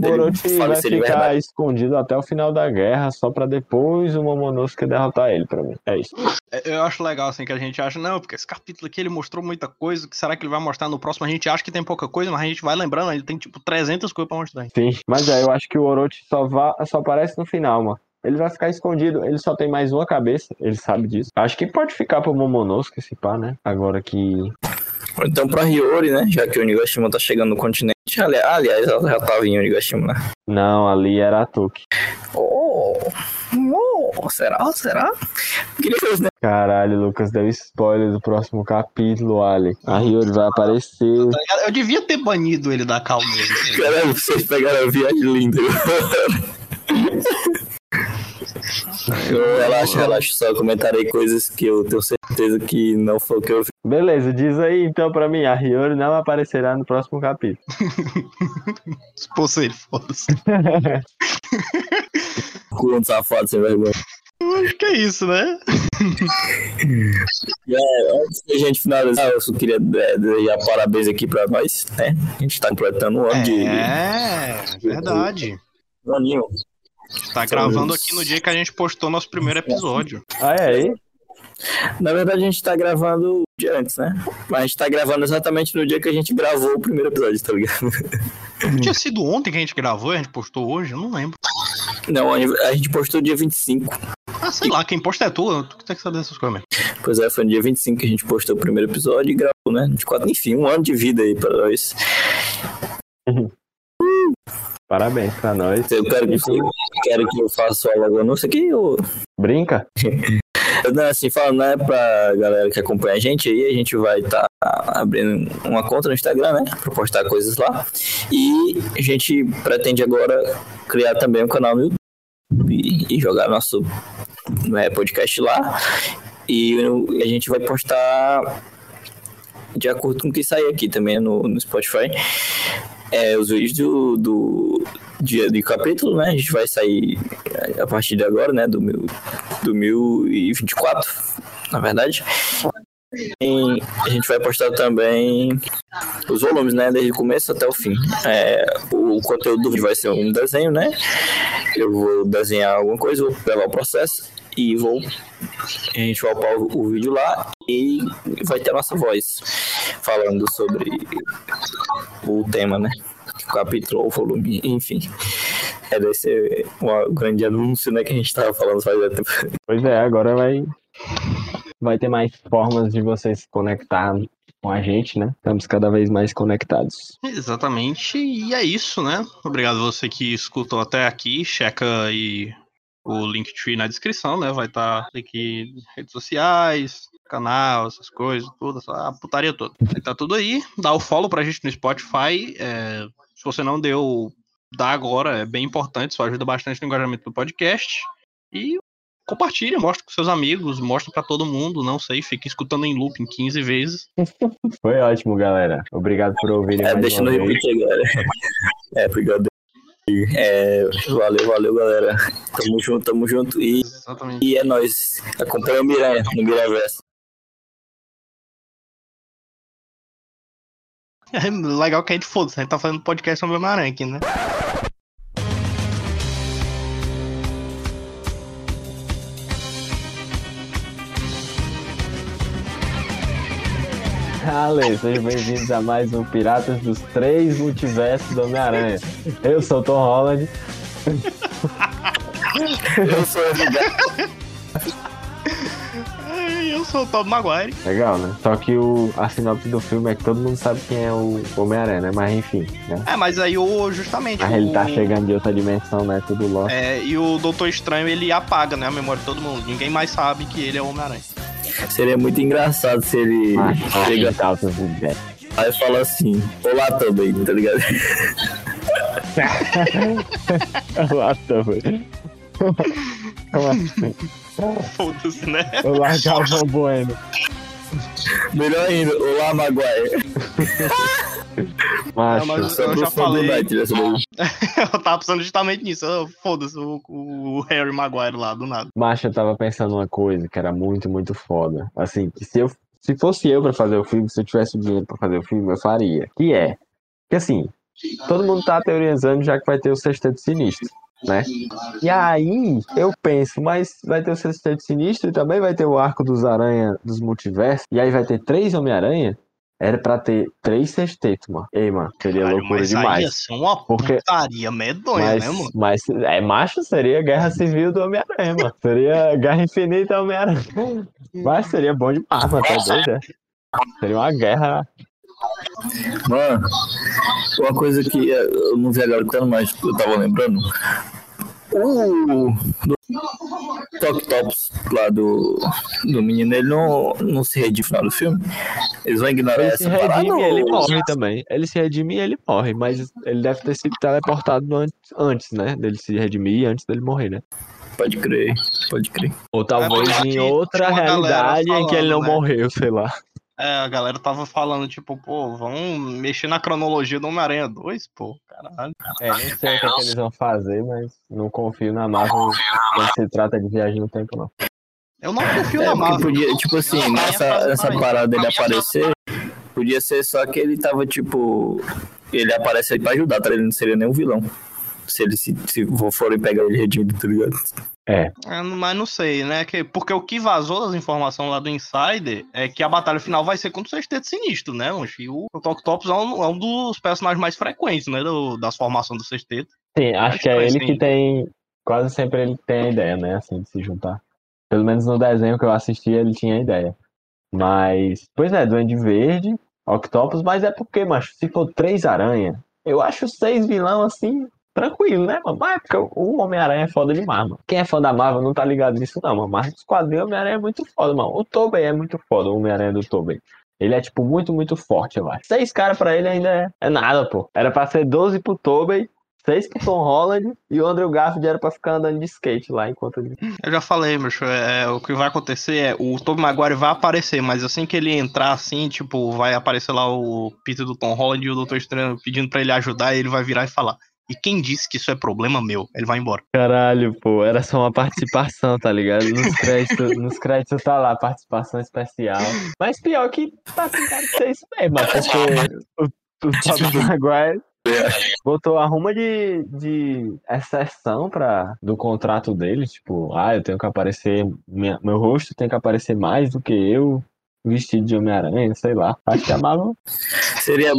Orochi vai ficar verdade. escondido até o final da guerra, só pra depois o Momonosuke derrotar ele, pra mim. É isso. É, Eu acho legal, assim, que a gente acha, não, porque esse capítulo aqui ele mostrou muita coisa, que será que ele vai mostrar no próximo? A gente acha que tem pouca coisa, mas a gente vai lembrando, ele tem, tipo, 300 coisas pra mostrar. Sim, mas é, eu acho que o Orochi só, va- só aparece no final, mano. Ele vai ficar escondido, ele só tem mais uma cabeça, ele sabe disso. Acho que pode ficar pro Momonosuke esse pá, né? Agora que. Então pra Hiyori, né? Já que o Onigashima tá chegando no continente. Ali- Aliás, ela já tava em Onigashima, né? Não, ali era a Toki. Oh, oh, será? Será? Queria ver os Caralho, Lucas deu spoiler do próximo capítulo, Ali. A Hiyori vai aparecer. Eu devia ter banido ele da cal mesmo. ligado? Caralho, vocês pegaram a viagem linda. Eu relaxa, relaxa, só comentarei coisas que eu tenho certeza que não foi o que eu vi. Beleza, diz aí então pra mim, a Hiyori não aparecerá no próximo capítulo. Expulsa ele, foda-se. Cu safado sem vergonha. Eu acho que é isso, né? Antes da gente finalizar, eu só queria é, desejar parabéns aqui pra nós, né? A gente tá completando um ano de. É, verdade. Um aninho. Tá gravando aqui no dia que a gente postou nosso primeiro episódio. Ah, é aí? Na verdade, a gente tá gravando o dia antes, né? Mas a gente tá gravando exatamente no dia que a gente gravou o primeiro episódio, tá ligado? Não tinha sido ontem que a gente gravou e a gente postou hoje? Eu não lembro. Não, a gente postou dia 25. Ah, sei lá, quem posta é tu, tu que tem que saber dessas coisas mesmo. Pois é, foi no dia 25 que a gente postou o primeiro episódio e gravou, né? 24, enfim, um ano de vida aí pra nós. Parabéns pra nós. Eu quero que, eu quero que eu faça logo anúncio aqui, ou... Brinca? Não, assim, falando, né, pra galera que acompanha a gente aí, a gente vai estar tá abrindo uma conta no Instagram, né, pra postar coisas lá. E a gente pretende agora criar também um canal no YouTube e, e jogar nosso né, podcast lá. E a gente vai postar de acordo com o que sair aqui também no, no Spotify. É, os vídeos do, do dia de capítulo, né? A gente vai sair a partir de agora, né? Do, mil, do 1024, na verdade. E a gente vai postar também os volumes, né? Desde o começo até o fim. É, o conteúdo vai ser um desenho, né? Eu vou desenhar alguma coisa, vou levar o processo e vou. A gente vai upar o, o vídeo lá e vai ter a nossa voz falando sobre o tema, né? O capítulo ou volume, enfim. É, deve ser um grande anúncio, né? Que a gente tava falando faz tempo. Pois é, agora vai, vai ter mais formas de vocês se conectar com a gente, né? Estamos cada vez mais conectados. Exatamente, e é isso, né? Obrigado você que escutou até aqui, checa aí o Linktree na descrição, né? Vai estar tá aqui redes sociais, canal, essas coisas, tudo, a putaria toda. Tá tudo aí, dá o follow pra gente no Spotify, é, se você não deu, dá agora, é bem importante, isso ajuda bastante no engajamento do podcast. E compartilha, mostra com seus amigos, mostra para todo mundo, não sei, fica escutando em loop em 15 vezes. Foi ótimo, galera. Obrigado por ouvir. É, deixa no repeat aí, galera. É, obrigado. É, valeu, valeu, galera. Tamo junto, tamo junto. E, e é nóis. Acompanha o Miranha no Miraverso. É legal que a gente foda-se, a gente tá fazendo podcast sobre o Homem-Aranha aqui, né? Ale, sejam bem-vindos a mais um Piratas dos Três Multiversos do Homem-Aranha. Eu sou o Tom Holland. Eu sou o Edgar. Eu sou o Tom Maguire. Legal, né? Só que o, a sinopse do filme é que todo mundo sabe quem é o Homem-Aranha, né? Mas enfim, né? É, mas aí o, justamente. Mas o... ele tá chegando de outra dimensão, né? Tudo logo. É, e o Doutor Estranho ele apaga, né? A memória de todo mundo. Ninguém mais sabe que ele é o Homem-Aranha. Seria muito engraçado se ele Ah, chega altas ideias. aí fala assim: Olá também, tá ligado? Olá, também. Assim? Foda-se, né? Olá, Galvão Bueno. Melhor ainda, Olá Maguire. Macho, Não, mas- Eu pro já fã do falei. Night daí. Eu tava pensando justamente nisso. Foda-se, o, o Harry Maguire lá, do nada. macho, eu tava pensando uma coisa que era muito, muito foda. Assim, que se eu se fosse eu pra fazer o filme, se eu tivesse o dinheiro pra fazer o filme, eu faria. Que é, que assim, todo mundo tá teorizando já que vai ter o Sexteto Sinistro, né? E aí, eu penso, mas vai ter o Sexteto Sinistro e também vai ter o Arco dos Aranha dos Multiversos, e aí vai ter três Homem-Aranha? Era pra ter três sextetos, mano. Ei, mano, seria Caralho, loucura mas aí demais. ia ser uma Porque- putaria medonha, Mas, né, mano? mas é macho, seria Guerra Civil do Homem-Aranha, mano. Seria Guerra Infinita do Homem-Aranha. Mas seria bom demais, mano. Tá doido, é? Seria uma guerra. Mano, uma coisa que eu não vi agora tanto, mas eu tava lembrando. O Top Tops lá do, do menino, ele não, não se redime no final do filme. Eles vão ignorar Ele se essa parada. redime e ele ou- morre também. Ele se redime e ele morre, mas ele deve ter sido teleportado antes, antes, né? Dele se redimir e antes dele morrer, né? Pode crer, pode crer. Ou talvez É, em outra realidade em que ele não falando, né? morreu, sei lá. É, a galera tava falando, tipo, pô, vamos mexer na cronologia do Homem-Aranha 2, pô, caralho. É, não sei o que, é que eles vão fazer, mas não confio na Marvel quando se trata de viagem no tempo, não. Eu não confio É, na Marvel. podia, tipo assim, Não, nessa, nessa parada dele aparecer, podia ser só que ele tava, tipo. Ele aparece aí pra ajudar, tá? Ele não seria nem um vilão. Se eles se, se forem pegar ele redimido, tá ligado? É. É, Mas não sei, né? Que- Porque o que vazou das informações lá do Insider é que a batalha final vai ser contra o Sexteto Sinistro, né? E o Octopus é um, é um dos personagens mais frequentes, né? Do, das formações do Sexteto. Sim, acho Acho que é que ele que tem. Quase sempre ele tem a ideia, né? Assim, de se juntar. Pelo menos no desenho que eu assisti, ele tinha a ideia. Mas. Pois é, Duende Verde, Octopus, mas é porque, macho, se for três aranha, eu acho seis vilão assim. Tranquilo, né, mano? Mas é porque o Homem-Aranha é foda demais, mano. Quem é fã da Marvel não tá ligado nisso, não, mano. Mas os quadrinhos, Homem-Aranha é muito foda, mano. O Tobey é muito foda, o Homem-Aranha do Tobey. Ele é, tipo, muito, muito forte, eu acho. Seis caras pra ele ainda é, é nada, pô. Era pra ser 12 pro Tobey, seis pro Tom Holland e o Andrew Garfield era pra ficar andando de skate lá enquanto ele. Eu já falei, macho, é, o que vai acontecer é o Tobey Maguire vai aparecer, mas assim que ele entrar assim, tipo, vai aparecer lá o Peter do Tom Holland e o Doutor Estranho pedindo pra ele ajudar, e ele vai virar e falar. E quem disse que isso é problema meu? Ele vai embora. Caralho, pô, era só uma participação, tá ligado? Nos créditos, nos créditos tá lá, participação especial. Mas pior que tá com cara de ser isso mesmo, porque o, o Tobey Maguire botou a ruma de, de exceção pra, do contrato dele, tipo, ah, eu tenho que aparecer, minha- meu rosto tem que aparecer mais do que eu, vestido de Homem-Aranha, sei lá. Acho que a Marvel Seria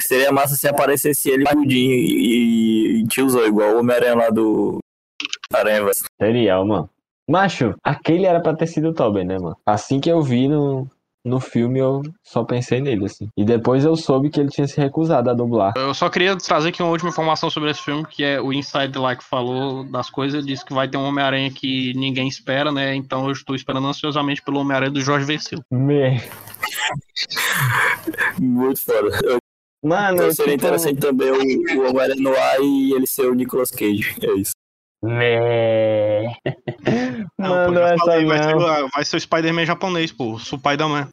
Seria massa se aparecesse ele barrudinho e, e tiozão, igual o Homem-Aranha lá do Aranha. Seria, mano. Macho, aquele era pra ter sido o Tobey, né, mano? Assim que eu vi no, no filme, eu só pensei nele, assim. E depois eu soube que ele tinha se recusado a dublar. Eu só queria trazer aqui uma última informação sobre esse filme, que é o Inside lá que falou das coisas, disse que vai ter um Homem-Aranha que ninguém espera, né? Então eu estou esperando ansiosamente pelo Homem-Aranha do Jorge Versilo. Me... Muito foda. Mano, Então seria tipo, interessante também o, o Homem-Aranha no ar e ele ser o Nicolas Cage. É isso. Me... Não, Mano, pô, essa falei, vai, ser, não. o- vai ser o Spider-Man japonês, pô. O Spider-Man.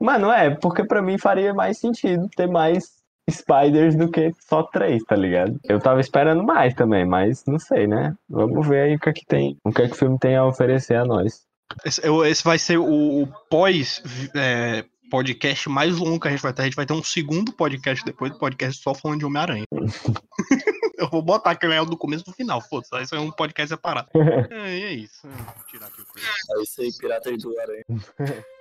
Mano, é, porque pra mim faria mais sentido ter mais Spiders do que só três, tá ligado? Eu tava esperando mais também, mas não sei, né? Vamos ver aí o que é que tem, o que é que o filme tem a oferecer a nós. Esse, esse vai ser o, o pós é, podcast mais longo que a gente vai ter. A gente vai ter um segundo podcast depois do podcast só falando de Homem-Aranha. eu vou botar aquele é do começo pro final, foda-se. Aí isso é um podcast separado. é, e é isso. Vou tirar aqui o coisa. É isso aí, Piratas do Aranha.